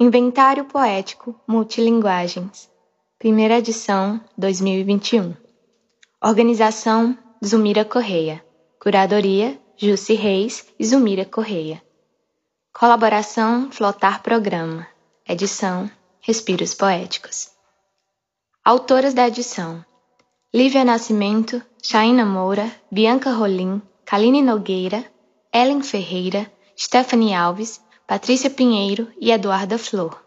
Inventário Poético Multilinguagens. Primeira edição, 2021. Organização Zumira Correia. Curadoria Jussi Reis e Zumira Correia. Colaboração Flotar Programa. Edição Respiros Poéticos. Autoras da edição: Lívia Nascimento, Chaina Moura, Bianca Rolim, Kaline Nogueira, Ellen Ferreira, Stephanie Alves, Patrícia Pinheiro e Eduarda Flor.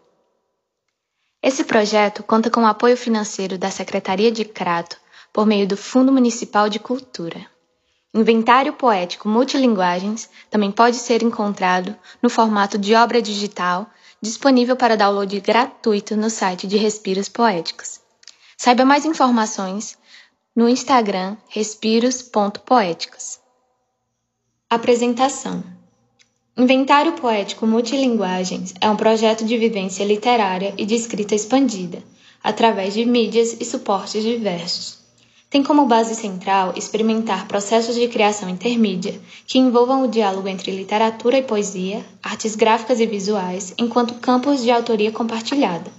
Esse projeto conta com o apoio financeiro da Secretaria de Crato por meio do Fundo Municipal de Cultura. Inventário Poético Multilinguagens também pode ser encontrado no formato de obra digital, disponível para download gratuito no site de Respiros Poéticos. Saiba mais informações no Instagram respiros.poéticos. Apresentação Inventário Poético Multilinguagens é um projeto de vivência literária e de escrita expandida, através de mídias e suportes diversos. Tem como base central experimentar processos de criação intermídia que envolvam o diálogo entre literatura e poesia, artes gráficas e visuais, enquanto campos de autoria compartilhada.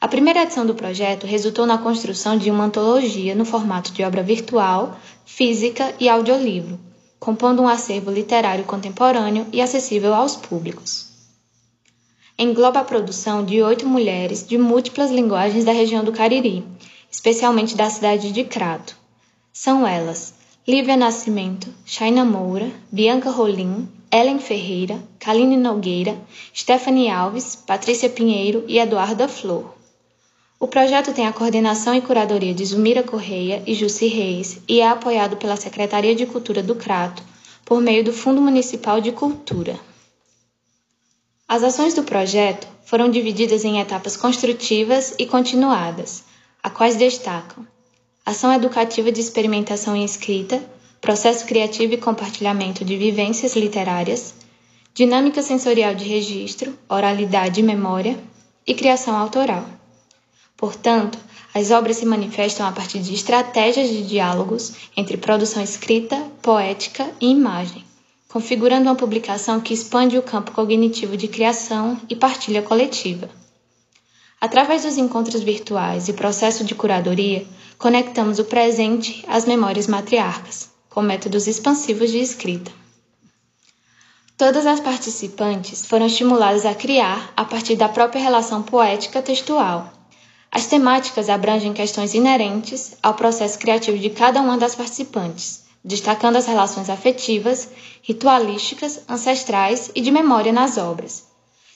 A primeira edição do projeto resultou na construção de uma antologia no formato de obra virtual, física e audiolivro, compondo um acervo literário contemporâneo e acessível aos públicos. Engloba a produção de oito mulheres de múltiplas linguagens da região do Cariri, especialmente da cidade de Crato. São elas Lívia Nascimento, Shaina Moura, Bianca Rolim, Ellen Ferreira, Kaline Nogueira, Stephanie Alves, Patrícia Pinheiro e Eduarda Flor. O projeto tem a coordenação e curadoria de Zumira Correia e Jussi Reis e é apoiado pela Secretaria de Cultura do Crato por meio do Fundo Municipal de Cultura. As ações do projeto foram divididas em etapas construtivas e continuadas, a quais destacam ação educativa de experimentação em escrita, processo criativo e compartilhamento de vivências literárias, dinâmica sensorial de registro, oralidade e memória e criação autoral. Portanto, as obras se manifestam a partir de estratégias de diálogos entre produção escrita, poética e imagem, configurando uma publicação que expande o campo cognitivo de criação e partilha coletiva. Através dos encontros virtuais e processo de curadoria, conectamos o presente às memórias matriarcas, com métodos expansivos de escrita. Todas as participantes foram estimuladas a criar a partir da própria relação poética textual as temáticas abrangem questões inerentes ao processo criativo de cada uma das participantes, destacando as relações afetivas, ritualísticas, ancestrais e de memória nas obras.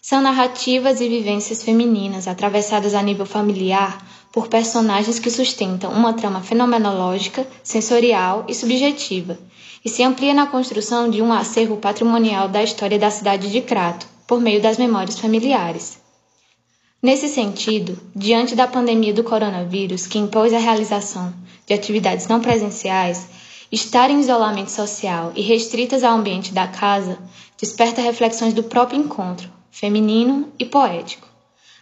São narrativas e vivências femininas atravessadas a nível familiar por personagens que sustentam uma trama fenomenológica, sensorial e subjetiva, e se amplia na construção de um acervo patrimonial da história da cidade de Crato, por meio das memórias familiares. Nesse sentido, diante da pandemia do coronavírus, que impôs a realização de atividades não presenciais, estar em isolamento social e restritas ao ambiente da casa desperta reflexões do próprio encontro, feminino e poético.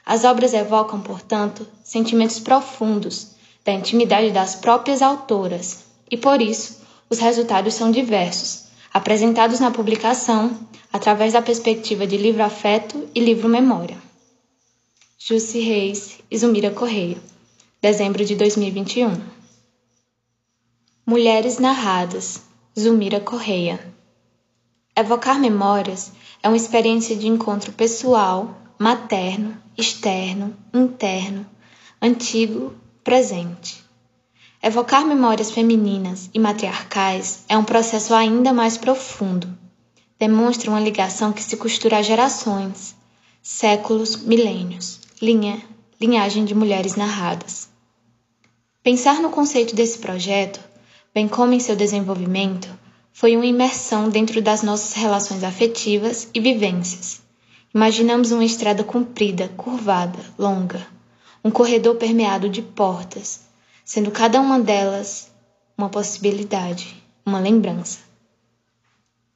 As obras evocam, portanto, sentimentos profundos da intimidade das próprias autoras, e por isso os resultados são diversos, apresentados na publicação através da perspectiva de livro-afeto e livro-memória. Jussi Reis e Zumira Correia, dezembro de 2021. Mulheres narradas, Zumira Correia. Evocar memórias é uma experiência de encontro pessoal, materno, externo, interno, antigo, presente. Evocar memórias femininas e matriarcais é um processo ainda mais profundo. Demonstra uma ligação que se costura a gerações, séculos, milênios linha, linhagem de mulheres narradas. Pensar no conceito desse projeto, bem como em seu desenvolvimento, foi uma imersão dentro das nossas relações afetivas e vivências. Imaginamos uma estrada comprida, curvada, longa, um corredor permeado de portas, sendo cada uma delas uma possibilidade, uma lembrança.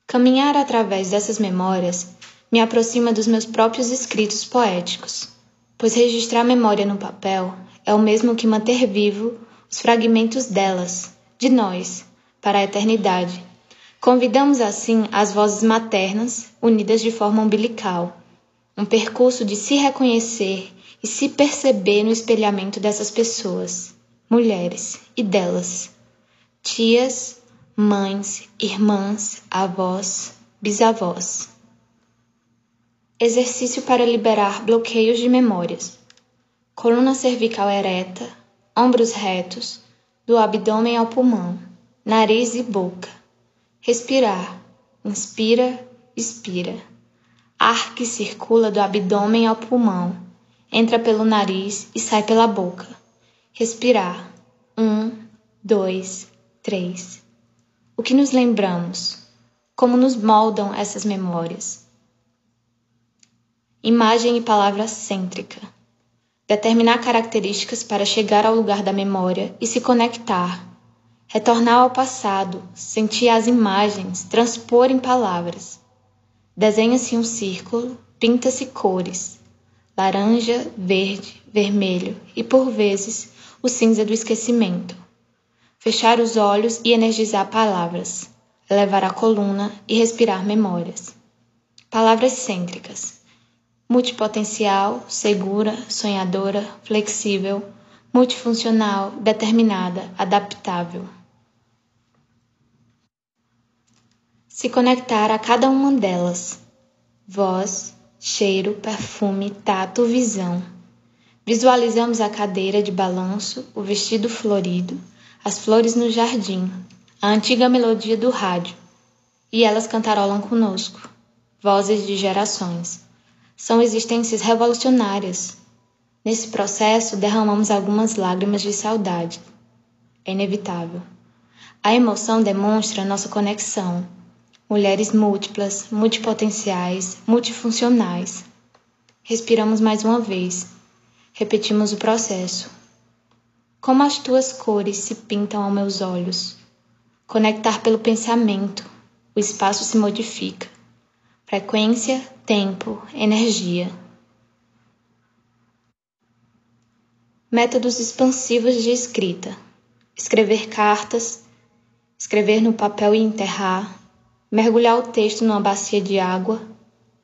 Caminhar através dessas memórias me aproxima dos meus próprios escritos poéticos pois registrar memória no papel é o mesmo que manter vivo os fragmentos delas, de nós, para a eternidade. Convidamos assim as vozes maternas, unidas de forma umbilical, um percurso de se reconhecer e se perceber no espelhamento dessas pessoas, mulheres e delas, tias, mães, irmãs, avós, bisavós. Exercício para liberar bloqueios de memórias. Coluna cervical ereta, ombros retos, do abdômen ao pulmão, nariz e boca. Respirar. Inspira, expira. Ar que circula do abdômen ao pulmão, entra pelo nariz e sai pela boca. Respirar. Um, dois, três. O que nos lembramos? Como nos moldam essas memórias? Imagem e palavra cêntrica. Determinar características para chegar ao lugar da memória e se conectar. Retornar ao passado, sentir as imagens, transpor em palavras. Desenha-se um círculo, pinta-se cores: laranja, verde, vermelho e, por vezes, o cinza do esquecimento. Fechar os olhos e energizar palavras, elevar a coluna e respirar memórias. Palavras cêntricas multipotencial, segura, sonhadora, flexível, multifuncional, determinada, adaptável. Se conectar a cada uma delas. Voz, cheiro, perfume, tato, visão. Visualizamos a cadeira de balanço, o vestido florido, as flores no jardim, a antiga melodia do rádio. E elas cantarolam conosco, vozes de gerações são existências revolucionárias. Nesse processo, derramamos algumas lágrimas de saudade. É inevitável. A emoção demonstra nossa conexão. Mulheres múltiplas, multipotenciais, multifuncionais. Respiramos mais uma vez. Repetimos o processo. Como as tuas cores se pintam aos meus olhos. Conectar pelo pensamento, o espaço se modifica. Frequência, tempo, energia. Métodos expansivos de escrita: escrever cartas, escrever no papel e enterrar, mergulhar o texto numa bacia de água,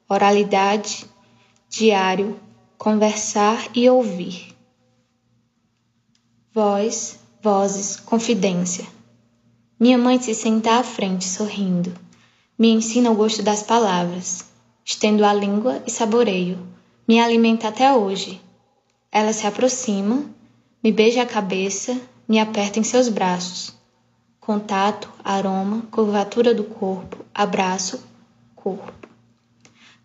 oralidade, diário, conversar e ouvir. Voz, vozes, confidência. Minha mãe se senta à frente sorrindo. Me ensina o gosto das palavras. Estendo a língua e saboreio. Me alimenta até hoje. Ela se aproxima, me beija a cabeça, me aperta em seus braços. Contato, aroma, curvatura do corpo, abraço, corpo.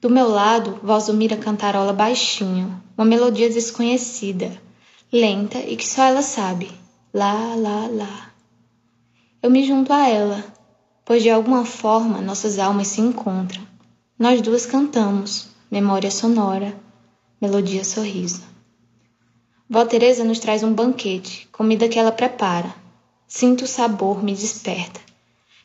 Do meu lado, Valsumira cantarola baixinho, uma melodia desconhecida, lenta e que só ela sabe. Lá, lá, lá. Eu me junto a ela, pois de alguma forma nossas almas se encontram. Nós duas cantamos, memória sonora, melodia sorriso. Vó Teresa nos traz um banquete, comida que ela prepara. Sinto o sabor, me desperta.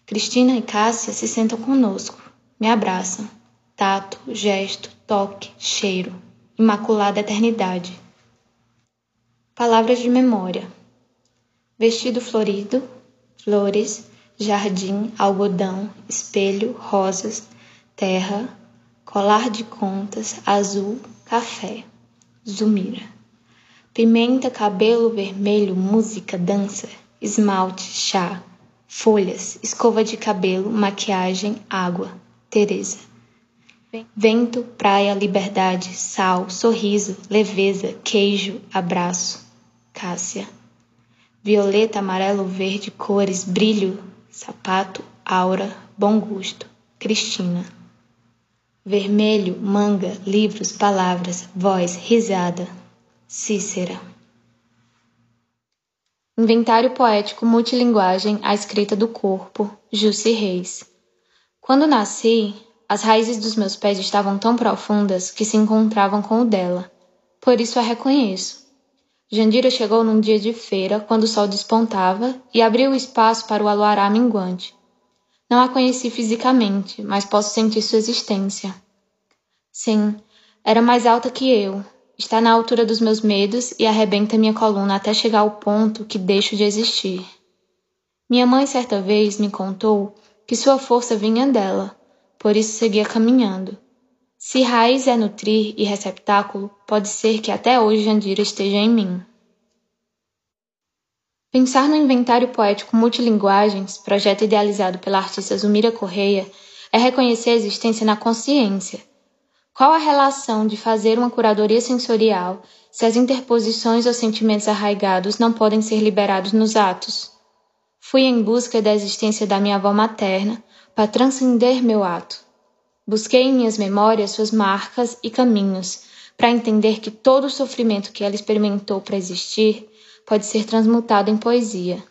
Cristina e Cássia se sentam conosco, me abraçam. Tato, gesto, toque, cheiro. Imaculada eternidade. Palavras de memória. Vestido florido, flores, jardim, algodão, espelho, rosas, terra, colar de contas, azul, café, Zumira. Pimenta, cabelo vermelho, música, dança, esmalte, chá, folhas, escova de cabelo, maquiagem, água, Teresa. Vento, praia, liberdade, sal, sorriso, leveza, queijo, abraço, Cássia. Violeta, amarelo, verde, cores, brilho, sapato, aura, bom gosto, Cristina. Vermelho, manga, livros, palavras, voz, risada, Cícera. Inventário poético multilinguagem A escrita do corpo, Jussi Reis. Quando nasci, as raízes dos meus pés estavam tão profundas que se encontravam com o dela. Por isso a reconheço. Jandira chegou num dia de feira, quando o sol despontava, e abriu o espaço para o aluará minguante. Não a conheci fisicamente, mas posso sentir sua existência. Sim, era mais alta que eu. Está na altura dos meus medos e arrebenta minha coluna até chegar ao ponto que deixo de existir. Minha mãe certa vez me contou que sua força vinha dela, por isso seguia caminhando. Se raiz é nutrir e receptáculo, pode ser que até hoje Jandira esteja em mim. Pensar no inventário poético multilinguagens, projeto idealizado pela artista Zumira Correia, é reconhecer a existência na consciência. Qual a relação de fazer uma curadoria sensorial se as interposições ou sentimentos arraigados não podem ser liberados nos atos? Fui em busca da existência da minha avó materna para transcender meu ato. Busquei em minhas memórias suas marcas e caminhos, para entender que todo o sofrimento que ela experimentou para existir pode ser transmutado em poesia.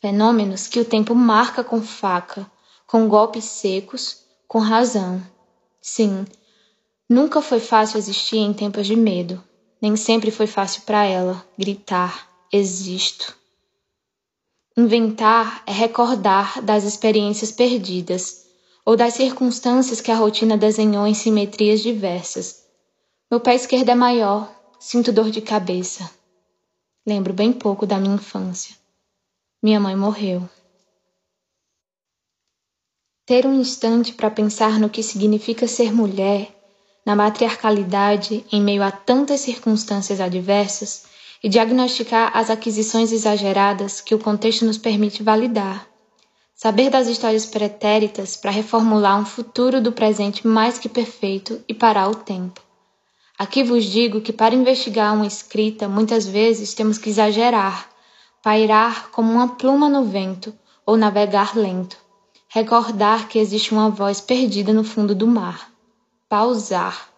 Fenômenos que o tempo marca com faca, com golpes secos, com razão. Sim, nunca foi fácil existir em tempos de medo. Nem sempre foi fácil para ela gritar: existo. Inventar é recordar das experiências perdidas ou das circunstâncias que a rotina desenhou em simetrias diversas. Meu pé esquerdo é maior, sinto dor de cabeça. Lembro bem pouco da minha infância. Minha mãe morreu. Ter um instante para pensar no que significa ser mulher, na matriarcalidade em meio a tantas circunstâncias adversas, e diagnosticar as aquisições exageradas que o contexto nos permite validar saber das histórias pretéritas para reformular um futuro do presente mais que perfeito e parar o tempo. Aqui vos digo que para investigar uma escrita, muitas vezes temos que exagerar, pairar como uma pluma no vento ou navegar lento, recordar que existe uma voz perdida no fundo do mar, pausar,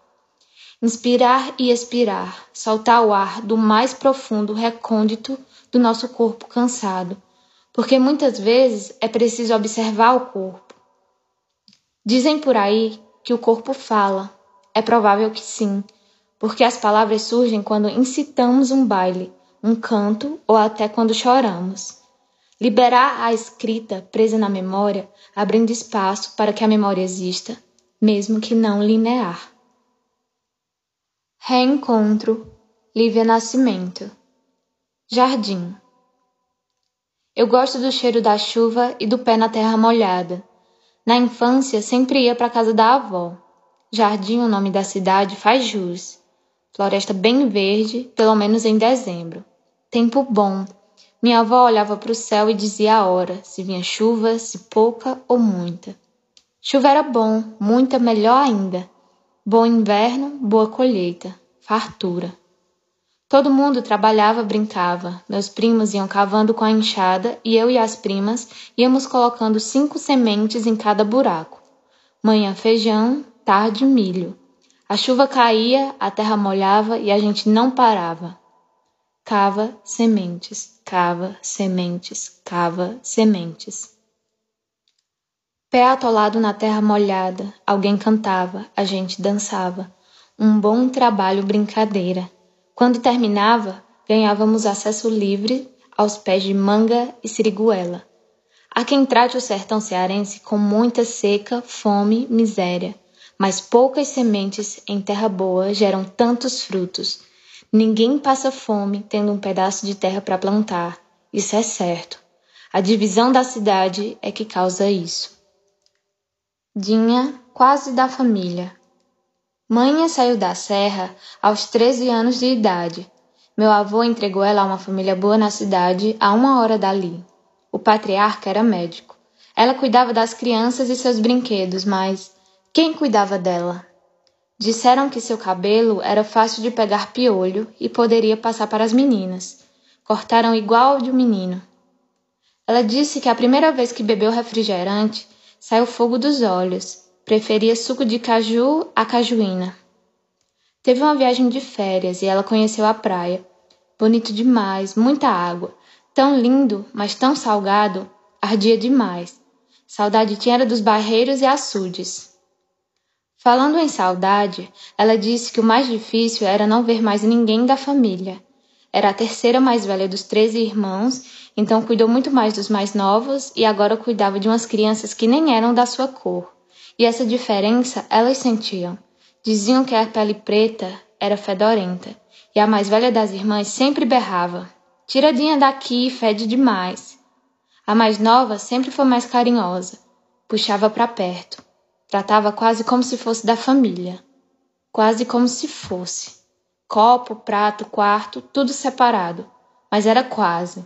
inspirar e expirar, soltar o ar do mais profundo recôndito do nosso corpo cansado porque muitas vezes é preciso observar o corpo. Dizem por aí que o corpo fala. É provável que sim, porque as palavras surgem quando incitamos um baile, um canto ou até quando choramos. Liberar a escrita presa na memória, abrindo espaço para que a memória exista, mesmo que não linear. Reencontro, Lívia Nascimento. Jardim. Eu gosto do cheiro da chuva e do pé na terra molhada. Na infância, sempre ia para casa da avó. Jardim, o nome da cidade, faz jus. Floresta bem verde, pelo menos em dezembro. Tempo bom. Minha avó olhava para o céu e dizia a hora, se vinha chuva, se pouca ou muita. Chuva era bom, muita melhor ainda. Bom inverno, boa colheita, fartura. Todo mundo trabalhava, brincava. Meus primos iam cavando com a enxada e eu e as primas íamos colocando cinco sementes em cada buraco. Manhã feijão, tarde milho. A chuva caía, a terra molhava e a gente não parava. Cava sementes, cava sementes, cava sementes. Pé atolado na terra molhada, alguém cantava, a gente dançava. Um bom trabalho brincadeira. Quando terminava, ganhávamos acesso livre aos pés de manga e siriguela. Há quem trate o sertão cearense com muita seca, fome, miséria, mas poucas sementes em terra boa geram tantos frutos. Ninguém passa fome tendo um pedaço de terra para plantar, isso é certo. A divisão da cidade é que causa isso. Dinha, quase da família, Mãe saiu da serra aos 13 anos de idade. Meu avô entregou ela a uma família boa na cidade, a uma hora dali. O patriarca era médico. Ela cuidava das crianças e seus brinquedos, mas quem cuidava dela? Disseram que seu cabelo era fácil de pegar piolho e poderia passar para as meninas. Cortaram igual ao de um menino. Ela disse que a primeira vez que bebeu refrigerante, saiu fogo dos olhos Preferia suco de caju à cajuína. Teve uma viagem de férias e ela conheceu a praia. Bonito demais, muita água. Tão lindo, mas tão salgado, ardia demais. Saudade tinha dos barreiros e açudes. Falando em saudade, ela disse que o mais difícil era não ver mais ninguém da família. Era a terceira mais velha dos treze irmãos, então cuidou muito mais dos mais novos e agora cuidava de umas crianças que nem eram da sua cor. E essa diferença elas sentiam. Diziam que a pele preta era fedorenta, e a mais velha das irmãs sempre berrava: Tiradinha daqui, fede demais. A mais nova sempre foi mais carinhosa, puxava para perto. Tratava quase como se fosse da família. Quase como se fosse. Copo, prato, quarto, tudo separado. Mas era quase.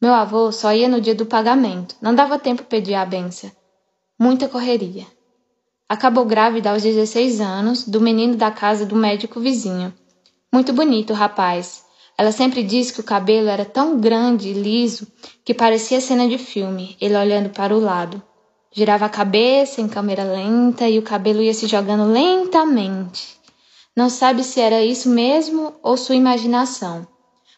Meu avô só ia no dia do pagamento. Não dava tempo pedir a benção. Muita correria. Acabou grávida aos 16 anos do menino da casa do médico vizinho. Muito bonito o rapaz. Ela sempre disse que o cabelo era tão grande e liso que parecia cena de filme, ele olhando para o lado. Girava a cabeça em câmera lenta e o cabelo ia se jogando lentamente. Não sabe se era isso mesmo ou sua imaginação.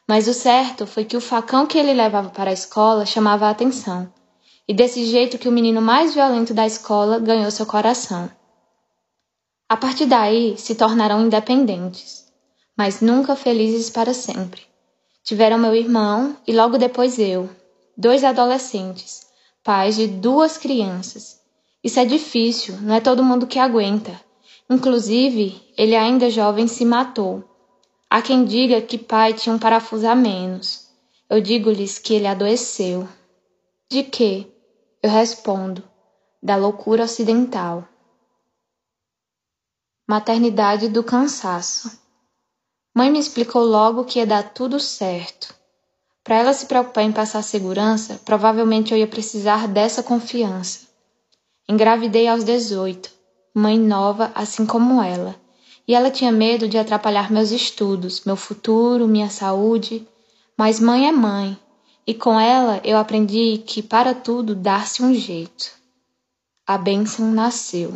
Mas o certo foi que o facão que ele levava para a escola chamava a atenção e desse jeito que o menino mais violento da escola ganhou seu coração. A partir daí se tornaram independentes, mas nunca felizes para sempre. Tiveram meu irmão e logo depois eu, dois adolescentes, pais de duas crianças. Isso é difícil, não é todo mundo que aguenta. Inclusive, ele ainda jovem se matou. Há quem diga que pai tinha um parafuso a menos. Eu digo-lhes que ele adoeceu. De quê? Eu respondo: da loucura ocidental. Maternidade do cansaço. Mãe me explicou logo que ia dar tudo certo. Para ela se preocupar em passar segurança, provavelmente eu ia precisar dessa confiança. Engravidei aos 18, mãe nova assim como ela, e ela tinha medo de atrapalhar meus estudos, meu futuro, minha saúde. Mas mãe é mãe, e com ela eu aprendi que para tudo dar-se um jeito. A bênção nasceu.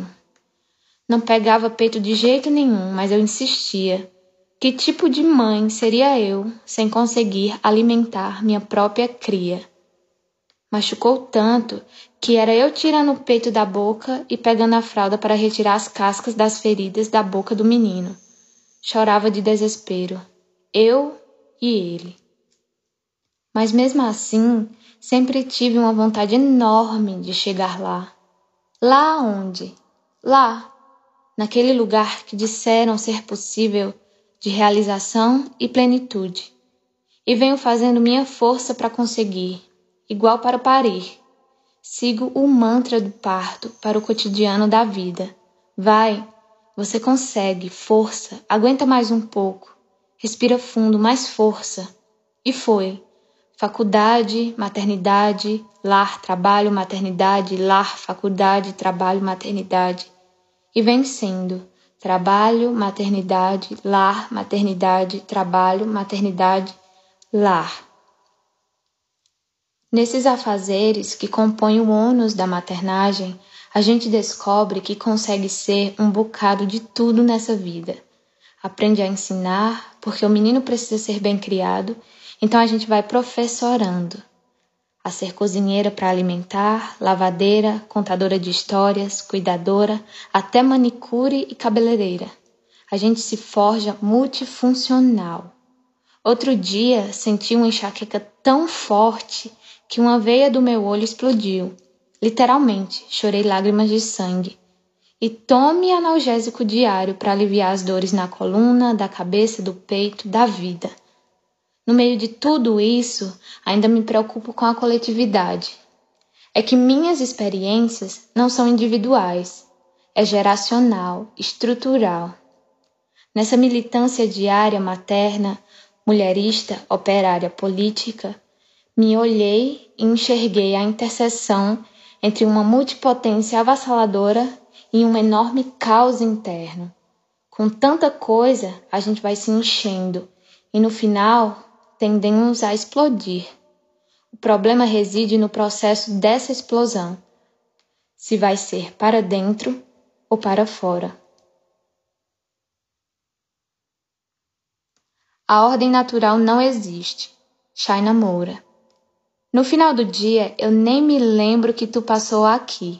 Não pegava peito de jeito nenhum, mas eu insistia. Que tipo de mãe seria eu sem conseguir alimentar minha própria cria? Machucou tanto que era eu tirando o peito da boca e pegando a fralda para retirar as cascas das feridas da boca do menino. Chorava de desespero. Eu e ele. Mas mesmo assim, sempre tive uma vontade enorme de chegar lá. Lá onde? Lá, naquele lugar que disseram ser possível de realização e plenitude. E venho fazendo minha força para conseguir, igual para parir. Sigo o mantra do parto para o cotidiano da vida. Vai, você consegue, força, aguenta mais um pouco. Respira fundo, mais força. E foi faculdade, maternidade, lar, trabalho, maternidade, lar, faculdade, trabalho, maternidade. E vem sendo trabalho, maternidade, lar, maternidade, trabalho, maternidade, lar. Nesses afazeres que compõem o ônus da maternagem, a gente descobre que consegue ser um bocado de tudo nessa vida. Aprende a ensinar, porque o menino precisa ser bem criado então a gente vai professorando a ser cozinheira para alimentar, lavadeira, contadora de histórias, cuidadora, até manicure e cabeleireira. A gente se forja multifuncional. Outro dia senti uma enxaqueca tão forte que uma veia do meu olho explodiu. Literalmente, chorei lágrimas de sangue. E tome analgésico diário para aliviar as dores na coluna, da cabeça, do peito, da vida. No meio de tudo isso, ainda me preocupo com a coletividade. É que minhas experiências não são individuais, é geracional, estrutural. Nessa militância diária materna, mulherista, operária, política, me olhei e enxerguei a interseção entre uma multipotência avassaladora e um enorme caos interno. Com tanta coisa, a gente vai se enchendo e no final tendemos a explodir. O problema reside no processo dessa explosão, se vai ser para dentro ou para fora. A ordem natural não existe. Shaina Moura. No final do dia, eu nem me lembro que tu passou aqui.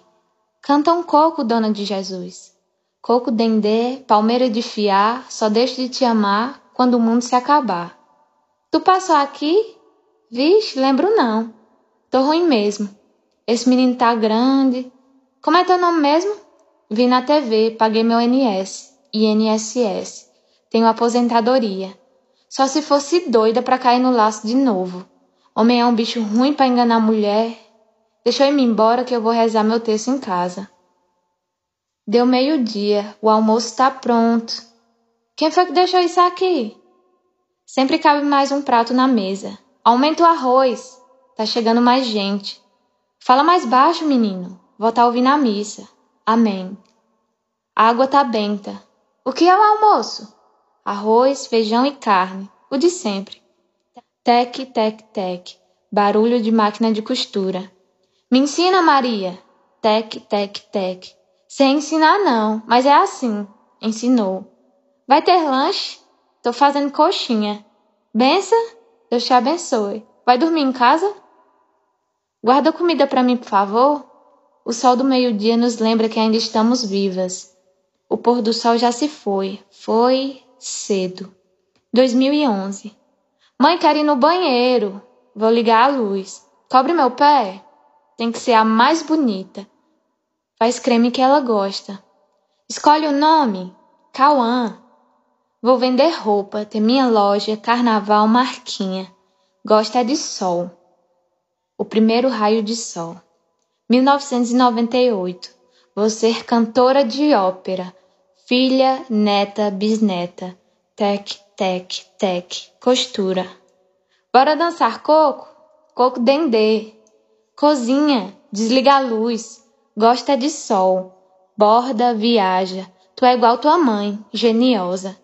Canta um coco, dona de Jesus. Coco dendê, palmeira de fiar, só deixo de te amar quando o mundo se acabar. Tu passou aqui? Vixe, lembro não. Tô ruim mesmo. Esse menino tá grande. Como é teu nome mesmo? Vi na TV, paguei meu NS, INSS. Tenho aposentadoria. Só se fosse doida pra cair no laço de novo. Homem é um bicho ruim pra enganar mulher. Deixa eu ir embora que eu vou rezar meu texto em casa. Deu meio-dia, o almoço está pronto. Quem foi que deixou isso aqui? Sempre cabe mais um prato na mesa. Aumenta o arroz. Tá chegando mais gente. Fala mais baixo, menino. Estar tá ouvindo a missa. Amém. A água tá benta. O que é o almoço? Arroz, feijão e carne. O de sempre. Tec, tec, tec. Barulho de máquina de costura. Me ensina, Maria. Tec, tec, tec. Sem ensinar não, mas é assim. Ensinou. Vai ter lanche? Tô fazendo coxinha. Bença? Deus te abençoe. Vai dormir em casa? Guarda comida para mim, por favor. O sol do meio-dia nos lembra que ainda estamos vivas. O pôr do sol já se foi. Foi cedo. 2011. Mãe, quero ir no banheiro. Vou ligar a luz. Cobre meu pé. Tem que ser a mais bonita. Faz creme que ela gosta. Escolhe o nome. Cauã. Vou vender roupa, ter minha loja, carnaval, marquinha. Gosta de sol. O primeiro raio de sol. 1998. Vou ser cantora de ópera. Filha, neta, bisneta. Tec, tec, tec. Costura. Bora dançar coco? Coco dendê. Cozinha, desliga a luz. Gosta de sol. Borda, viaja. Tu é igual tua mãe, geniosa.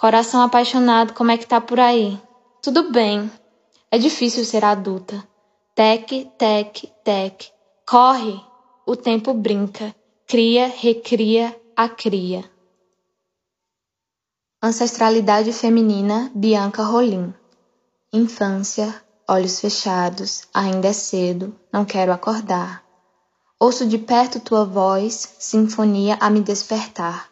Coração apaixonado, como é que tá por aí? Tudo bem. É difícil ser adulta. Tec, tec, tec. Corre. O tempo brinca. Cria, recria, a cria. Ancestralidade feminina, Bianca Rolim. Infância, olhos fechados, ainda é cedo, não quero acordar. Ouço de perto tua voz, sinfonia a me despertar.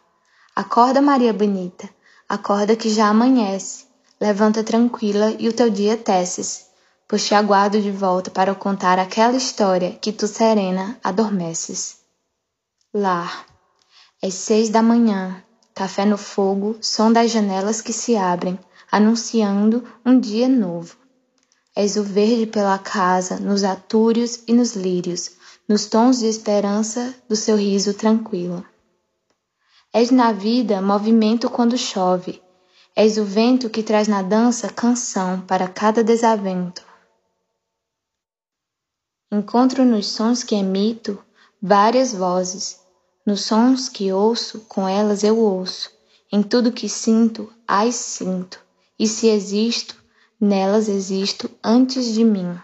Acorda, Maria Bonita, acorda que já amanhece. Levanta tranquila e o teu dia teces, pois te aguardo de volta para contar aquela história que tu serena adormeces. Lar. Às seis da manhã, café no fogo, som das janelas que se abrem, anunciando um dia novo. És o verde pela casa, nos atúrios e nos lírios, nos tons de esperança do seu riso tranquilo. És na vida movimento quando chove, és o vento que traz na dança canção para cada desavento. Encontro nos sons que emito várias vozes, nos sons que ouço, com elas eu ouço, em tudo que sinto, as sinto, e se existo, nelas existo antes de mim.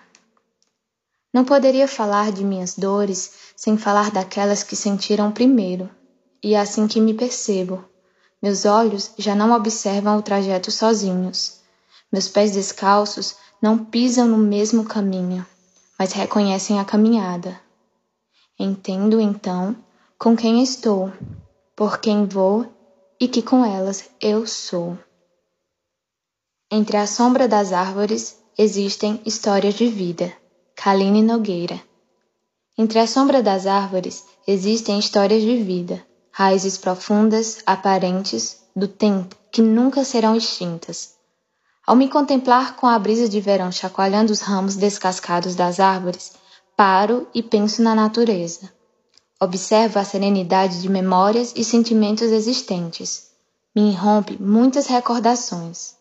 Não poderia falar de minhas dores sem falar daquelas que sentiram primeiro, e é assim que me percebo. Meus olhos já não observam o trajeto sozinhos. Meus pés descalços não pisam no mesmo caminho, mas reconhecem a caminhada. Entendo então com quem estou, por quem vou e que com elas eu sou. Entre a sombra das árvores existem histórias de vida. Kaline Nogueira. Entre a sombra das árvores existem histórias de vida, raízes profundas, aparentes, do tempo, que nunca serão extintas. Ao me contemplar com a brisa de verão chacoalhando os ramos descascados das árvores, paro e penso na natureza. Observo a serenidade de memórias e sentimentos existentes. Me irrompe muitas recordações.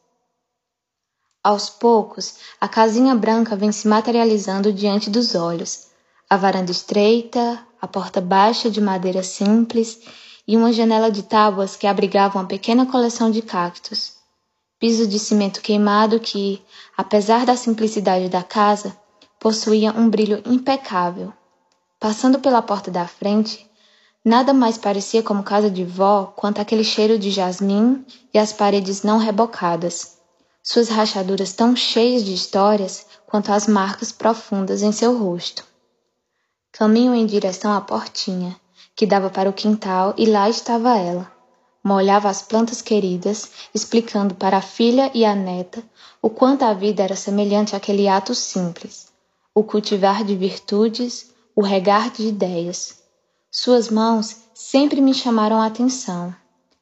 Aos poucos, a casinha branca vem se materializando diante dos olhos. A varanda estreita, a porta baixa de madeira simples e uma janela de tábuas que abrigava uma pequena coleção de cactos. Piso de cimento queimado que, apesar da simplicidade da casa, possuía um brilho impecável. Passando pela porta da frente, nada mais parecia como casa de vó quanto aquele cheiro de jasmim e as paredes não rebocadas suas rachaduras tão cheias de histórias quanto as marcas profundas em seu rosto. Caminho em direção à portinha, que dava para o quintal, e lá estava ela. Molhava as plantas queridas, explicando para a filha e a neta o quanto a vida era semelhante àquele ato simples, o cultivar de virtudes, o regar de ideias. Suas mãos sempre me chamaram a atenção.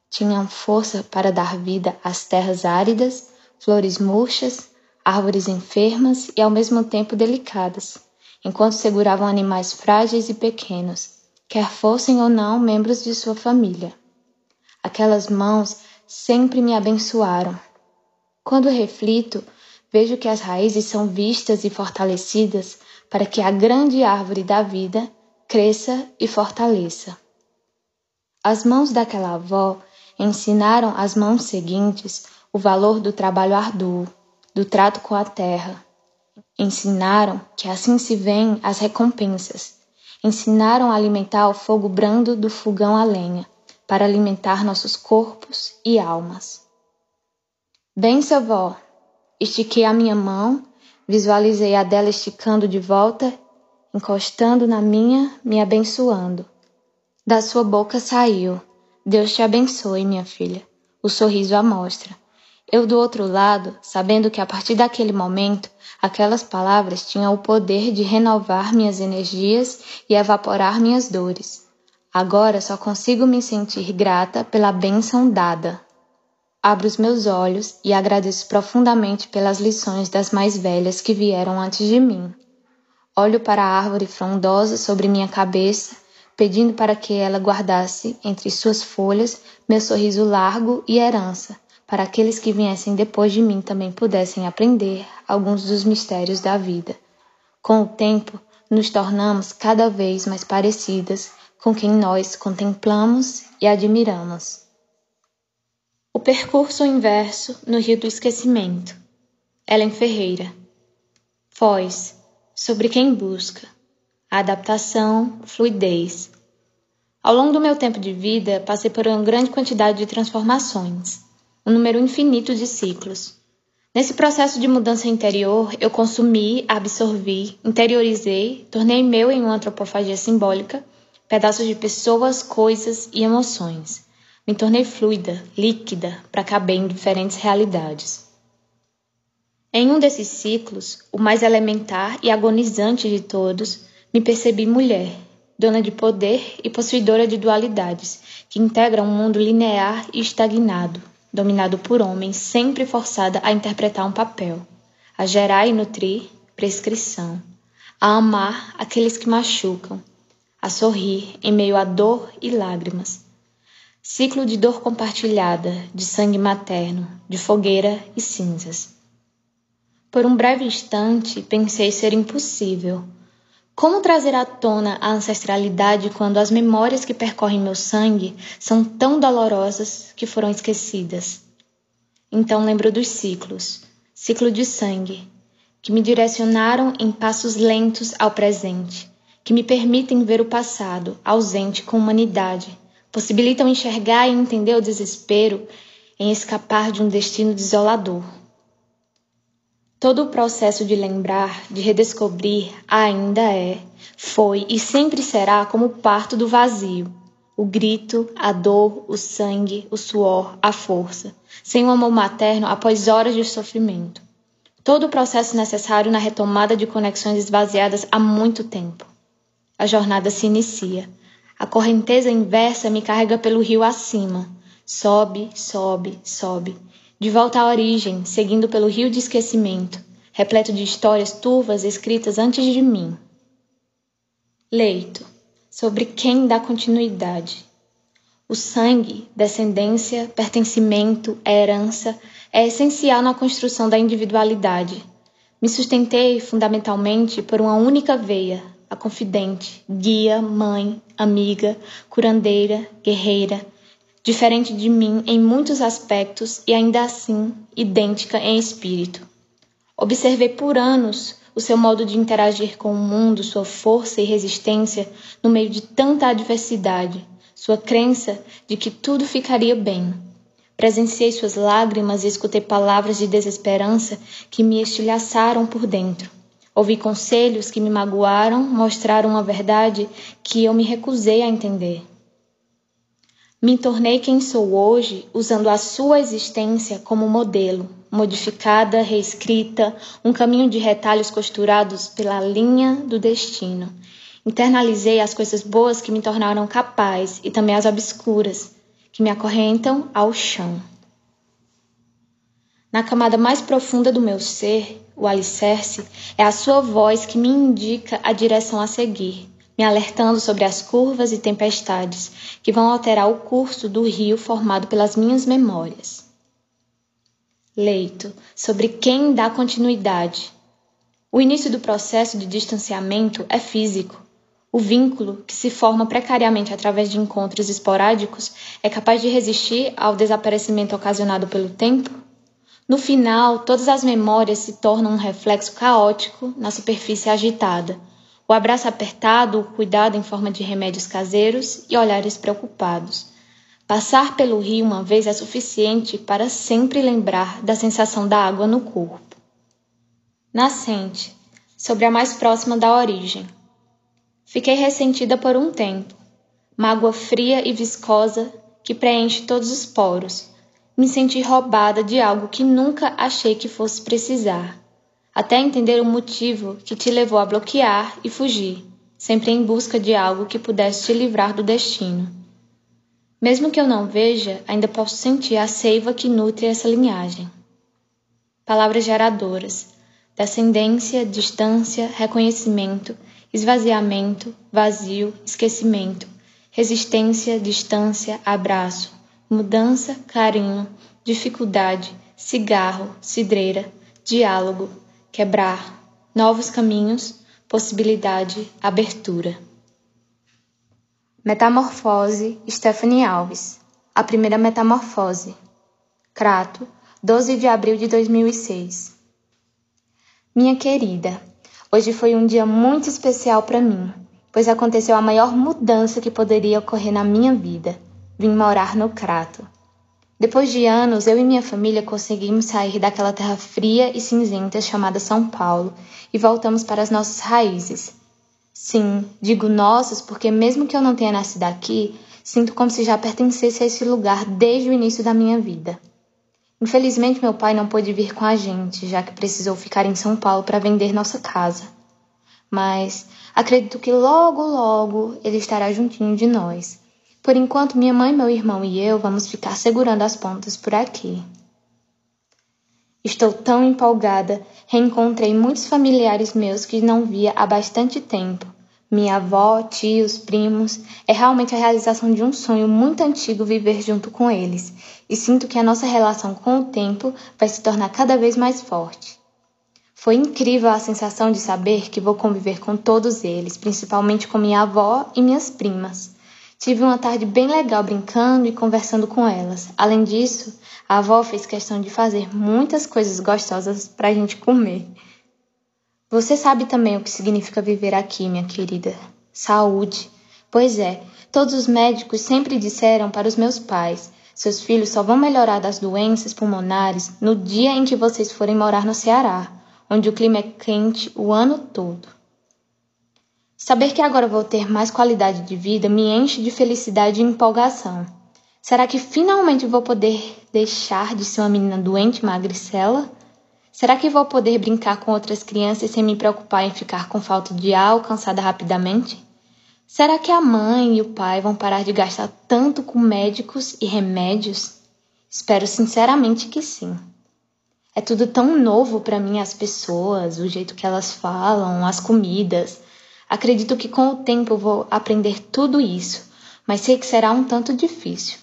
Tinham força para dar vida às terras áridas flores murchas, árvores enfermas e ao mesmo tempo delicadas, enquanto seguravam animais frágeis e pequenos, quer fossem ou não membros de sua família. Aquelas mãos sempre me abençoaram. Quando reflito, vejo que as raízes são vistas e fortalecidas para que a grande árvore da vida cresça e fortaleça. As mãos daquela avó ensinaram às mãos seguintes o valor do trabalho árduo, do trato com a terra. Ensinaram que assim se vêm as recompensas. Ensinaram a alimentar o fogo brando do fogão a lenha, para alimentar nossos corpos e almas. Benção, vó! Estiquei a minha mão, visualizei a dela esticando de volta, encostando na minha, me abençoando. Da sua boca saiu: Deus te abençoe, minha filha. O sorriso a mostra. Eu do outro lado, sabendo que a partir daquele momento, aquelas palavras tinham o poder de renovar minhas energias e evaporar minhas dores. Agora só consigo me sentir grata pela bênção dada. Abro os meus olhos e agradeço profundamente pelas lições das mais velhas que vieram antes de mim. Olho para a árvore frondosa sobre minha cabeça, pedindo para que ela guardasse entre suas folhas meu sorriso largo e herança, para aqueles que viessem depois de mim também pudessem aprender alguns dos mistérios da vida. Com o tempo, nos tornamos cada vez mais parecidas com quem nós contemplamos e admiramos. O percurso inverso no Rio do Esquecimento. Ellen Ferreira. Foz. Sobre quem busca. Adaptação, fluidez. Ao longo do meu tempo de vida, passei por uma grande quantidade de transformações, um número infinito de ciclos. Nesse processo de mudança interior, eu consumi, absorvi, interiorizei, tornei meu em uma antropofagia simbólica, pedaços de pessoas, coisas e emoções me tornei fluida, líquida, para caber em diferentes realidades. Em um desses ciclos, o mais elementar e agonizante de todos, me percebi mulher, dona de poder e possuidora de dualidades, que integra um mundo linear e estagnado, dominado por homens sempre forçada a interpretar um papel, a gerar e nutrir prescrição, a amar aqueles que machucam, a sorrir em meio a dor e lágrimas, Ciclo de dor compartilhada, de sangue materno, de fogueira e cinzas. Por um breve instante pensei ser impossível. Como trazer à tona a ancestralidade quando as memórias que percorrem meu sangue são tão dolorosas que foram esquecidas? Então lembro dos ciclos, ciclo de sangue, que me direcionaram em passos lentos ao presente, que me permitem ver o passado ausente com humanidade possibilitam enxergar e entender o desespero em escapar de um destino desolador. Todo o processo de lembrar, de redescobrir, ainda é, foi e sempre será como o parto do vazio. O grito, a dor, o sangue, o suor, a força, sem o amor materno após horas de sofrimento. Todo o processo necessário na retomada de conexões esvaziadas há muito tempo. A jornada se inicia a correnteza inversa me carrega pelo rio acima. Sobe, sobe, sobe. De volta à origem, seguindo pelo rio de esquecimento, repleto de histórias turvas escritas antes de mim. Leito. Sobre quem dá continuidade. O sangue, descendência, pertencimento, herança é essencial na construção da individualidade. Me sustentei fundamentalmente por uma única veia, a confidente, guia, mãe, amiga, curandeira, guerreira, diferente de mim em muitos aspectos e ainda assim idêntica em espírito. Observei por anos o seu modo de interagir com o mundo, sua força e resistência no meio de tanta adversidade, sua crença de que tudo ficaria bem. Presenciei suas lágrimas e escutei palavras de desesperança que me estilhaçaram por dentro. Ouvi conselhos que me magoaram, mostraram uma verdade que eu me recusei a entender. Me tornei quem sou hoje usando a sua existência como modelo, modificada, reescrita, um caminho de retalhos costurados pela linha do destino. Internalizei as coisas boas que me tornaram capaz e também as obscuras, que me acorrentam ao chão. Na camada mais profunda do meu ser, o alicerce, é a sua voz que me indica a direção a seguir, me alertando sobre as curvas e tempestades que vão alterar o curso do rio formado pelas minhas memórias. Leito sobre quem dá continuidade. O início do processo de distanciamento é físico. O vínculo, que se forma precariamente através de encontros esporádicos, é capaz de resistir ao desaparecimento ocasionado pelo tempo? No final, todas as memórias se tornam um reflexo caótico na superfície agitada o abraço apertado, o cuidado em forma de remédios caseiros e olhares preocupados. Passar pelo rio uma vez é suficiente para sempre lembrar da sensação da água no corpo. Nascente, sobre a mais próxima da origem. Fiquei ressentida por um tempo, mágoa fria e viscosa que preenche todos os poros. Me senti roubada de algo que nunca achei que fosse precisar até entender o motivo que te levou a bloquear e fugir, sempre em busca de algo que pudesse te livrar do destino. Mesmo que eu não veja, ainda posso sentir a seiva que nutre essa linhagem. Palavras geradoras, descendência, distância, reconhecimento, esvaziamento, vazio, esquecimento, resistência, distância, abraço, mudança, carinho, dificuldade, cigarro, cidreira, diálogo, quebrar, novos caminhos, possibilidade, abertura. Metamorfose, Stephanie Alves. A primeira metamorfose. Crato, 12 de abril de 2006. Minha querida, hoje foi um dia muito especial para mim, pois aconteceu a maior mudança que poderia ocorrer na minha vida. Vim morar no Crato. Depois de anos, eu e minha família conseguimos sair daquela terra fria e cinzenta chamada São Paulo e voltamos para as nossas raízes. Sim, digo nossas porque, mesmo que eu não tenha nascido aqui, sinto como se já pertencesse a esse lugar desde o início da minha vida. Infelizmente, meu pai não pôde vir com a gente, já que precisou ficar em São Paulo para vender nossa casa. Mas acredito que logo, logo ele estará juntinho de nós por enquanto, minha mãe, meu irmão e eu vamos ficar segurando as pontas por aqui. Estou tão empolgada. Reencontrei muitos familiares meus que não via há bastante tempo. Minha avó, tios, primos. É realmente a realização de um sonho muito antigo viver junto com eles. E sinto que a nossa relação com o tempo vai se tornar cada vez mais forte. Foi incrível a sensação de saber que vou conviver com todos eles, principalmente com minha avó e minhas primas. Tive uma tarde bem legal brincando e conversando com elas. Além disso, a avó fez questão de fazer muitas coisas gostosas para a gente comer. Você sabe também o que significa viver aqui, minha querida. Saúde. Pois é, todos os médicos sempre disseram para os meus pais: seus filhos só vão melhorar das doenças pulmonares no dia em que vocês forem morar no Ceará, onde o clima é quente o ano todo. Saber que agora vou ter mais qualidade de vida me enche de felicidade e empolgação. Será que finalmente vou poder deixar de ser uma menina doente magricela? Será que vou poder brincar com outras crianças sem me preocupar em ficar com falta de ar ou cansada rapidamente? Será que a mãe e o pai vão parar de gastar tanto com médicos e remédios? Espero sinceramente que sim. É tudo tão novo para mim as pessoas, o jeito que elas falam, as comidas, Acredito que com o tempo vou aprender tudo isso, mas sei que será um tanto difícil.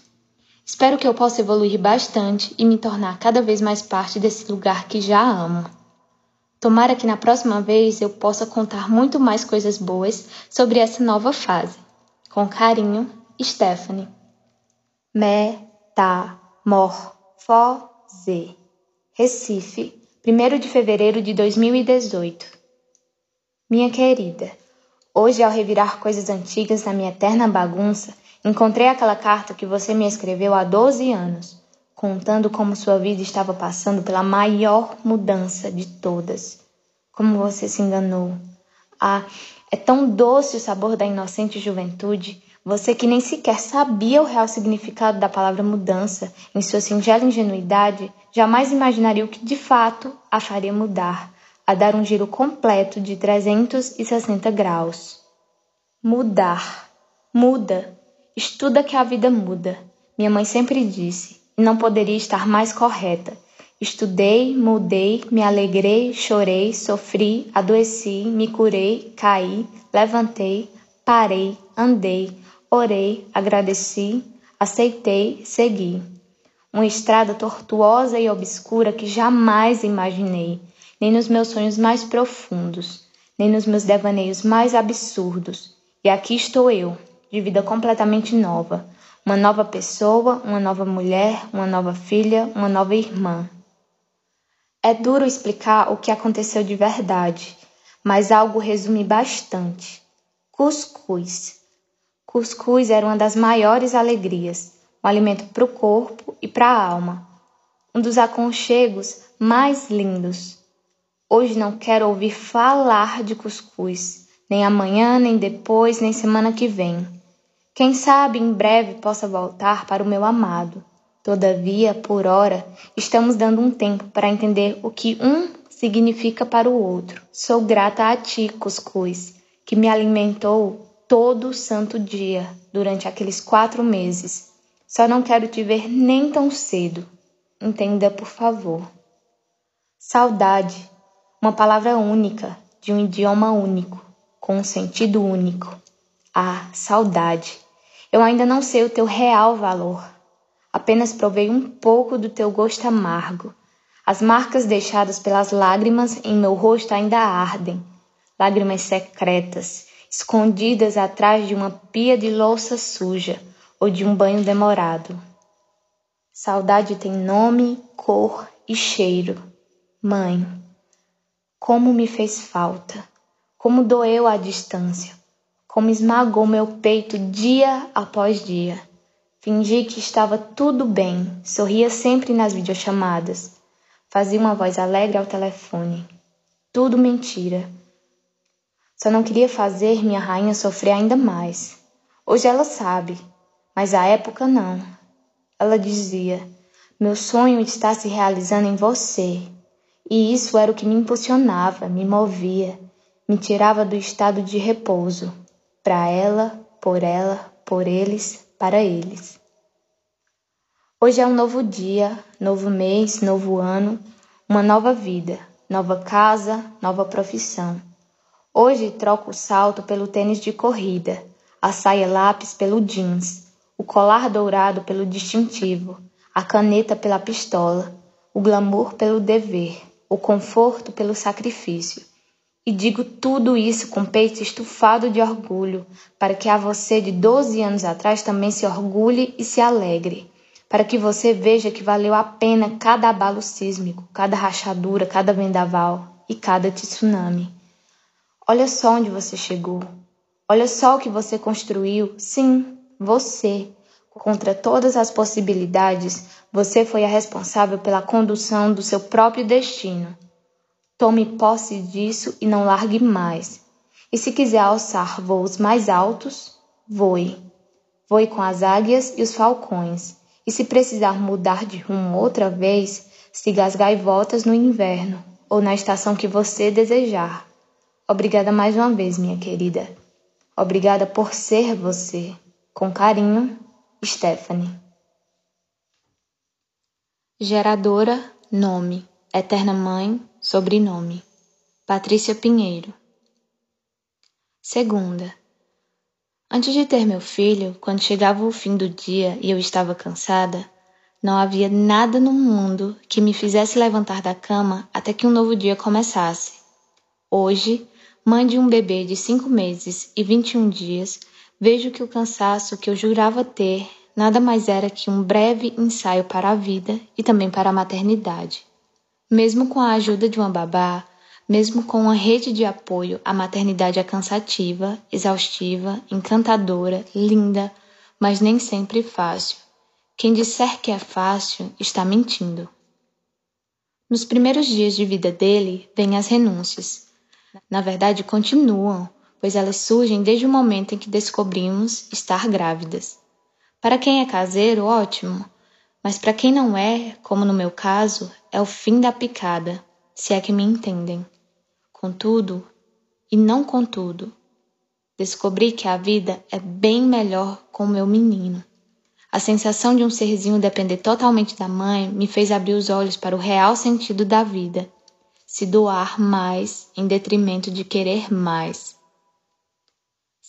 Espero que eu possa evoluir bastante e me tornar cada vez mais parte desse lugar que já amo. Tomara que na próxima vez eu possa contar muito mais coisas boas sobre essa nova fase. Com carinho, Stephanie. Metamorfose. Recife, 1 de fevereiro de 2018. Minha querida, Hoje, ao revirar coisas antigas na minha eterna bagunça, encontrei aquela carta que você me escreveu há 12 anos, contando como sua vida estava passando pela maior mudança de todas. Como você se enganou. Ah, é tão doce o sabor da inocente juventude. Você que nem sequer sabia o real significado da palavra mudança, em sua singela ingenuidade, jamais imaginaria o que de fato a faria mudar a dar um giro completo de 360 graus. Mudar. Muda. Estuda que a vida muda. Minha mãe sempre disse, e não poderia estar mais correta. Estudei, mudei, me alegrei, chorei, sofri, adoeci, me curei, caí, levantei, Parei, andei, orei, agradeci, aceitei, segui. Uma estrada tortuosa e obscura que jamais imaginei, nem nos meus sonhos mais profundos, nem nos meus devaneios mais absurdos. E aqui estou eu, de vida completamente nova, uma nova pessoa, uma nova mulher, uma nova filha, uma nova irmã. É duro explicar o que aconteceu de verdade, mas algo resume bastante. Cuscuz. Cuscuz era uma das maiores alegrias, um alimento para o corpo e para a alma, um dos aconchegos mais lindos. Hoje não quero ouvir falar de cuscuz, nem amanhã, nem depois, nem semana que vem. Quem sabe em breve possa voltar para o meu amado. Todavia, por ora, estamos dando um tempo para entender o que um significa para o outro. Sou grata a ti, Cuscuz, que me alimentou todo santo dia durante aqueles quatro meses. Só não quero te ver nem tão cedo. Entenda, por favor. Saudade, uma palavra única, de um idioma único, com um sentido único. Ah, saudade. Eu ainda não sei o teu real valor. Apenas provei um pouco do teu gosto amargo. As marcas deixadas pelas lágrimas em meu rosto ainda ardem. Lágrimas secretas, escondidas atrás de uma pia de louça suja ou de um banho demorado. Saudade tem nome, cor e cheiro. Mãe, como me fez falta, como doeu a distância como esmagou meu peito dia após dia. Fingi que estava tudo bem, sorria sempre nas videochamadas. Fazia uma voz alegre ao telefone. Tudo mentira. Só não queria fazer minha rainha sofrer ainda mais. Hoje ela sabe, mas à época não. Ela dizia: Meu sonho está se realizando em você. E isso era o que me impulsionava, me movia, me tirava do estado de repouso para ela, por ela, por eles, para eles. Hoje é um novo dia, novo mês, novo ano, uma nova vida, nova casa, nova profissão. Hoje troco o salto pelo tênis de corrida, a saia lápis pelo jeans, o colar dourado pelo distintivo, a caneta pela pistola, o glamour pelo dever, o conforto pelo sacrifício. E digo tudo isso com peito estufado de orgulho, para que a você de 12 anos atrás também se orgulhe e se alegre, para que você veja que valeu a pena cada abalo sísmico, cada rachadura, cada vendaval e cada tsunami. Olha só onde você chegou. Olha só o que você construiu. Sim, você. Contra todas as possibilidades, você foi a responsável pela condução do seu próprio destino. Tome posse disso e não largue mais. E se quiser alçar voos mais altos, voe. Voe com as águias e os falcões. E se precisar mudar de rumo outra vez, siga as gaivotas no inverno ou na estação que você desejar. Obrigada mais uma vez, minha querida. Obrigada por ser você. Com carinho, Stephanie. Geradora, nome, Eterna Mãe, Sobrenome: Patrícia Pinheiro. Segunda. Antes de ter meu filho, quando chegava o fim do dia e eu estava cansada, não havia nada no mundo que me fizesse levantar da cama até que um novo dia começasse. Hoje, mãe de um bebê de cinco meses e vinte e um dias, vejo que o cansaço que eu jurava ter nada mais era que um breve ensaio para a vida e também para a maternidade. Mesmo com a ajuda de uma babá, mesmo com uma rede de apoio, a maternidade é cansativa, exaustiva, encantadora, linda, mas nem sempre fácil. Quem disser que é fácil está mentindo. Nos primeiros dias de vida dele, vêm as renúncias. Na verdade, continuam, pois elas surgem desde o momento em que descobrimos estar grávidas. Para quem é caseiro, ótimo, mas para quem não é, como no meu caso, é o fim da picada, se é que me entendem. Contudo, e não contudo, descobri que a vida é bem melhor com o meu menino. A sensação de um serzinho depender totalmente da mãe me fez abrir os olhos para o real sentido da vida, se doar mais em detrimento de querer mais.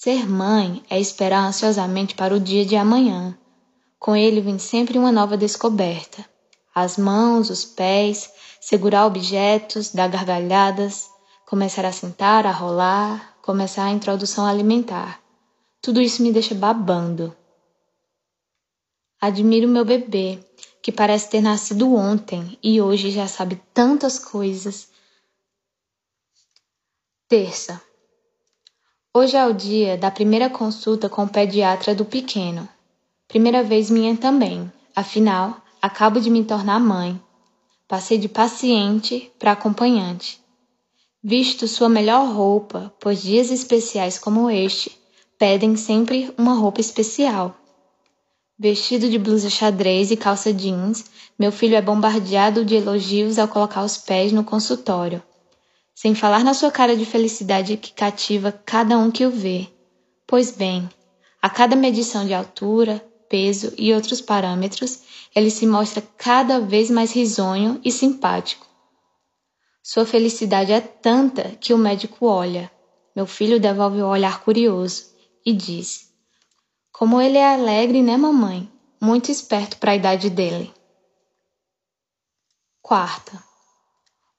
Ser mãe é esperar ansiosamente para o dia de amanhã. Com ele vem sempre uma nova descoberta. As mãos, os pés, segurar objetos, dar gargalhadas, começar a sentar, a rolar, começar a introdução alimentar. Tudo isso me deixa babando. Admiro meu bebê, que parece ter nascido ontem e hoje já sabe tantas coisas. Terça. Hoje é o dia da primeira consulta com o pediatra do pequeno. Primeira vez minha também, afinal, acabo de me tornar mãe. Passei de paciente para acompanhante. Visto sua melhor roupa, pois dias especiais como este pedem sempre uma roupa especial. Vestido de blusa xadrez e calça jeans, meu filho é bombardeado de elogios ao colocar os pés no consultório sem falar na sua cara de felicidade que cativa cada um que o vê. Pois bem, a cada medição de altura, peso e outros parâmetros, ele se mostra cada vez mais risonho e simpático. Sua felicidade é tanta que o médico olha. Meu filho devolve o olhar curioso e diz: Como ele é alegre, né, mamãe? Muito esperto para a idade dele. Quarta.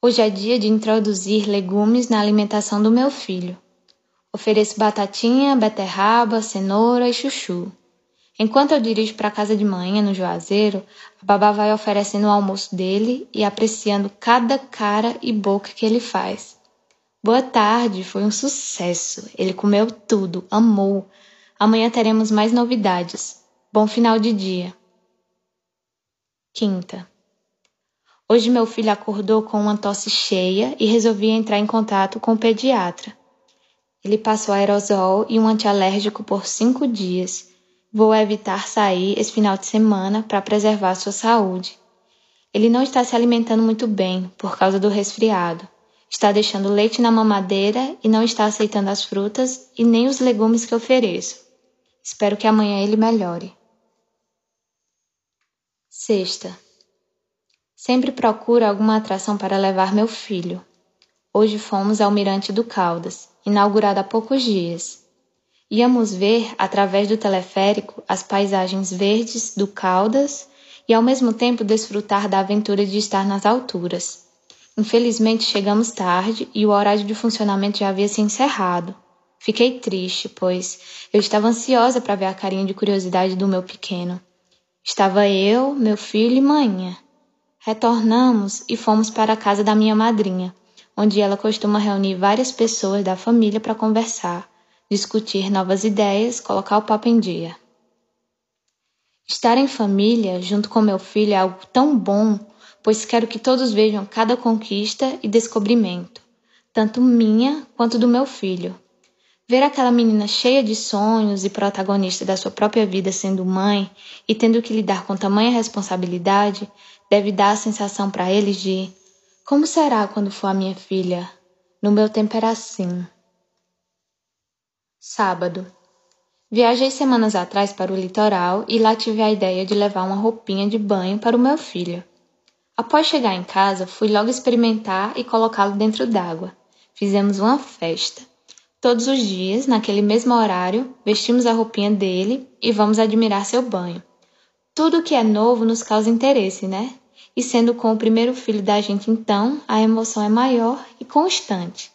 Hoje é dia de introduzir legumes na alimentação do meu filho. Ofereço batatinha, beterraba, cenoura e chuchu. Enquanto eu dirijo para casa de manhã no Juazeiro, a babá vai oferecendo o almoço dele e apreciando cada cara e boca que ele faz. Boa tarde, foi um sucesso. Ele comeu tudo, amou. Amanhã teremos mais novidades. Bom final de dia. Quinta. Hoje meu filho acordou com uma tosse cheia e resolvi entrar em contato com o pediatra. Ele passou aerosol e um antialérgico por cinco dias. Vou evitar sair esse final de semana para preservar sua saúde. Ele não está se alimentando muito bem por causa do resfriado. Está deixando leite na mamadeira e não está aceitando as frutas e nem os legumes que ofereço. Espero que amanhã ele melhore. Sexta. Sempre procuro alguma atração para levar meu filho. Hoje fomos ao Mirante do Caldas, inaugurado há poucos dias. Íamos ver, através do teleférico, as paisagens verdes do Caldas e ao mesmo tempo desfrutar da aventura de estar nas alturas. Infelizmente chegamos tarde e o horário de funcionamento já havia se encerrado. Fiquei triste, pois eu estava ansiosa para ver a carinha de curiosidade do meu pequeno. Estava eu, meu filho e manhã. Retornamos e fomos para a casa da minha madrinha, onde ela costuma reunir várias pessoas da família para conversar, discutir novas ideias, colocar o papo em dia. Estar em família, junto com meu filho, é algo tão bom, pois quero que todos vejam cada conquista e descobrimento, tanto minha quanto do meu filho. Ver aquela menina cheia de sonhos e protagonista da sua própria vida sendo mãe e tendo que lidar com tamanha responsabilidade deve dar a sensação para eles de como será quando for a minha filha? No meu tempo era assim. Sábado. Viajei semanas atrás para o litoral e lá tive a ideia de levar uma roupinha de banho para o meu filho. Após chegar em casa, fui logo experimentar e colocá-lo dentro d'água. Fizemos uma festa. Todos os dias, naquele mesmo horário, vestimos a roupinha dele e vamos admirar seu banho. Tudo que é novo nos causa interesse, né? E sendo com o primeiro filho da gente, então, a emoção é maior e constante.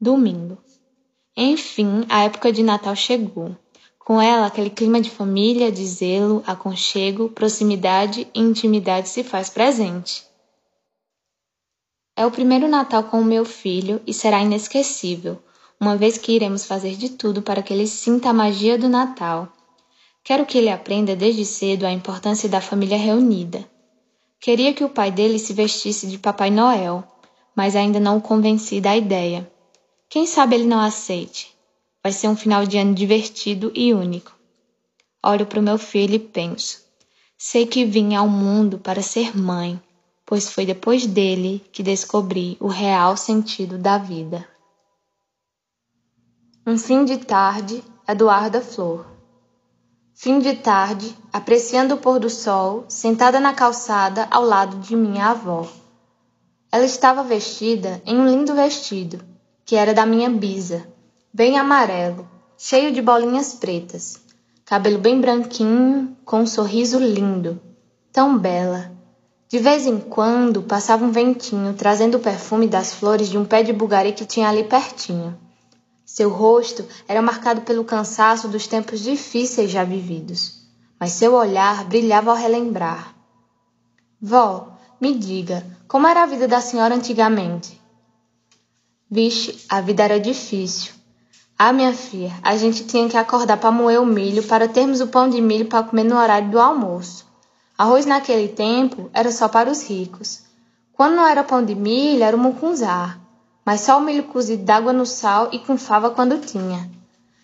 Domingo. Enfim, a época de Natal chegou. Com ela, aquele clima de família, de zelo, aconchego, proximidade e intimidade se faz presente. É o primeiro Natal com o meu filho e será inesquecível, uma vez que iremos fazer de tudo para que ele sinta a magia do Natal Quero que ele aprenda desde cedo a importância da família reunida. Queria que o pai dele se vestisse de Papai Noel, mas ainda não o convenci da ideia. Quem sabe ele não aceite. Vai ser um final de ano divertido e único. Olho para o meu filho e penso: sei que vim ao mundo para ser mãe, pois foi depois dele que descobri o real sentido da vida. Um fim de tarde, Eduarda Flor. Fim de tarde, apreciando o pôr do sol, sentada na calçada ao lado de minha avó. Ela estava vestida em um lindo vestido, que era da minha bisa. bem amarelo, cheio de bolinhas pretas, cabelo bem branquinho, com um sorriso lindo, tão bela. De vez em quando passava um ventinho trazendo o perfume das flores de um pé de bugari que tinha ali pertinho. Seu rosto era marcado pelo cansaço dos tempos difíceis já vividos, mas seu olhar brilhava ao relembrar. Vó, me diga, como era a vida da senhora antigamente? Vixe, a vida era difícil. Ah, minha filha, a gente tinha que acordar para moer o milho para termos o pão de milho para comer no horário do almoço. Arroz naquele tempo era só para os ricos. Quando não era pão de milho, era o mucunzá, mas só o milho cozido d'água no sal e com fava quando tinha.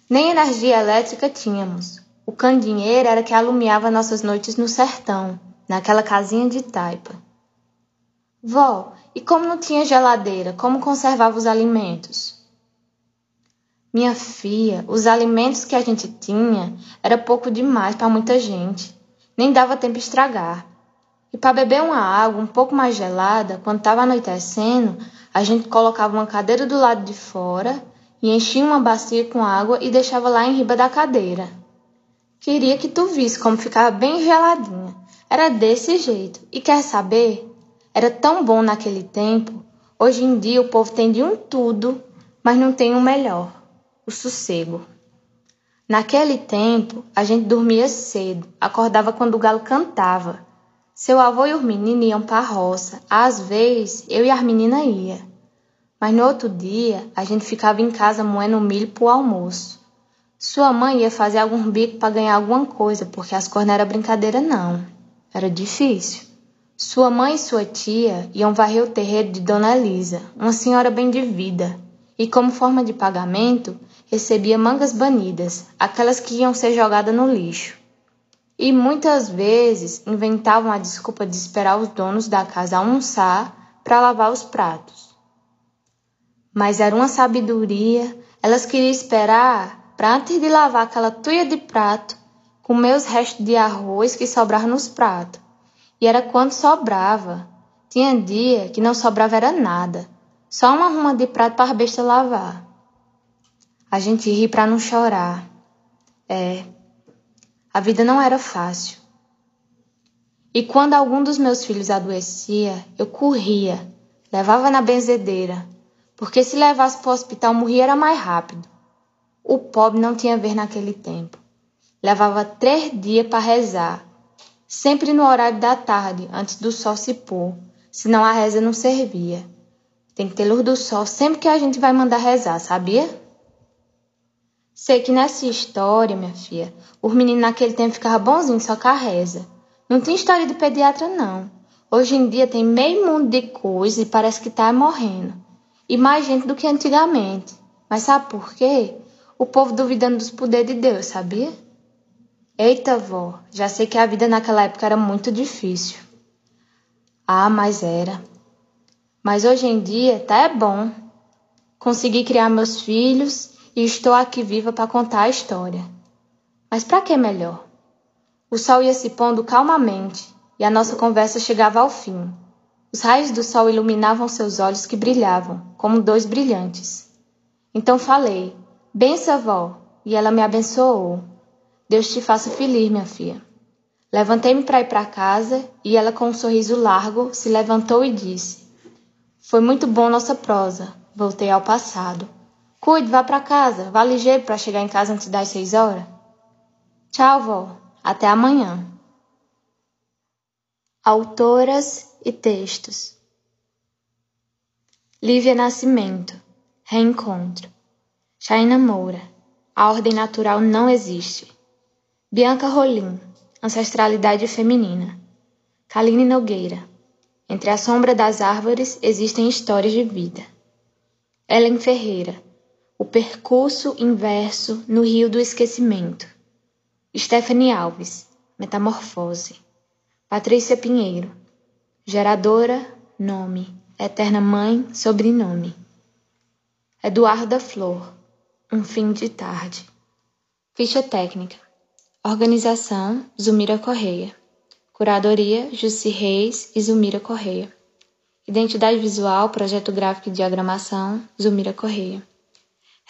Nem energia elétrica tínhamos. O candinheiro era que alumiava nossas noites no sertão, naquela casinha de taipa. Vó, e como não tinha geladeira, como conservava os alimentos? Minha filha, os alimentos que a gente tinha era pouco demais para muita gente. Nem dava tempo estragar. E para beber uma água um pouco mais gelada, quando estava anoitecendo, a gente colocava uma cadeira do lado de fora e enchia uma bacia com água e deixava lá em riba da cadeira. Queria que tu visse como ficava bem geladinha. Era desse jeito. E quer saber? Era tão bom naquele tempo. Hoje em dia o povo tem de um tudo, mas não tem um melhor o sossego. Naquele tempo, a gente dormia cedo, acordava quando o galo cantava. Seu avô e os meninos iam para a roça. Às vezes, eu e as meninas ia. Mas no outro dia, a gente ficava em casa moendo milho pro almoço. Sua mãe ia fazer algum bico para ganhar alguma coisa, porque as coisas não era brincadeira não. Era difícil. Sua mãe e sua tia iam varrer o terreiro de Dona Elisa, uma senhora bem de vida, e como forma de pagamento, recebia mangas banidas, aquelas que iam ser jogadas no lixo. E muitas vezes inventavam a desculpa de esperar os donos da casa almoçar para lavar os pratos. Mas era uma sabedoria, elas queriam esperar para antes de lavar aquela tuia de prato, comer os restos de arroz que sobravam nos pratos. E era quando sobrava. Tinha dia que não sobrava era nada, só uma ruma de prato para a besta lavar. A gente ri para não chorar. É, a vida não era fácil. E quando algum dos meus filhos adoecia, eu corria, levava na benzedeira, porque se levasse para o hospital morria era mais rápido. O pobre não tinha ver naquele tempo. Levava três dias para rezar, sempre no horário da tarde, antes do sol se pôr, senão a reza não servia. Tem que ter luz do sol sempre que a gente vai mandar rezar, sabia? Sei que nessa história, minha filha, os meninos naquele tempo ficavam bonzinhos só com a reza. Não tem história de pediatra, não. Hoje em dia tem meio mundo de coisa e parece que tá morrendo. E mais gente do que antigamente. Mas sabe por quê? O povo duvidando dos poderes de Deus, sabia? Eita, vó, já sei que a vida naquela época era muito difícil. Ah, mas era. Mas hoje em dia tá é bom. Consegui criar meus filhos e estou aqui viva para contar a história. Mas para que melhor? O sol ia se pondo calmamente e a nossa conversa chegava ao fim. Os raios do sol iluminavam seus olhos que brilhavam, como dois brilhantes. Então falei: Bença, vó, e ela me abençoou. Deus te faça feliz, minha filha. Levantei-me para ir para casa e ela, com um sorriso largo, se levantou e disse: Foi muito bom nossa prosa. Voltei ao passado. Cuide, vá para casa. Vá ligeiro para chegar em casa antes das seis horas. Tchau, vó. Até amanhã. Autoras e textos. Lívia Nascimento. Reencontro. Chaina Moura. A ordem natural não existe. Bianca Rolim. Ancestralidade feminina. Kaline Nogueira. Entre a sombra das árvores existem histórias de vida. Ellen Ferreira. O percurso inverso no rio do esquecimento. Stephanie Alves, Metamorfose. Patrícia Pinheiro, geradora, nome, eterna mãe, sobrenome. Eduarda Flor, um fim de tarde. Ficha técnica. Organização Zumira Correia. Curadoria Jussi Reis e Zumira Correia. Identidade visual, projeto gráfico e diagramação Zumira Correia.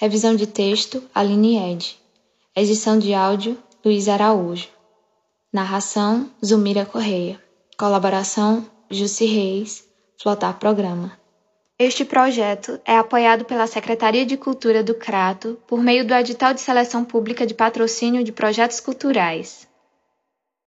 Revisão de texto, Aline Ed. Edição de áudio, Luiz Araújo. Narração, Zumira Correia. Colaboração, Jussi Reis. Flotar Programa. Este projeto é apoiado pela Secretaria de Cultura do Crato por meio do edital de seleção pública de patrocínio de projetos culturais.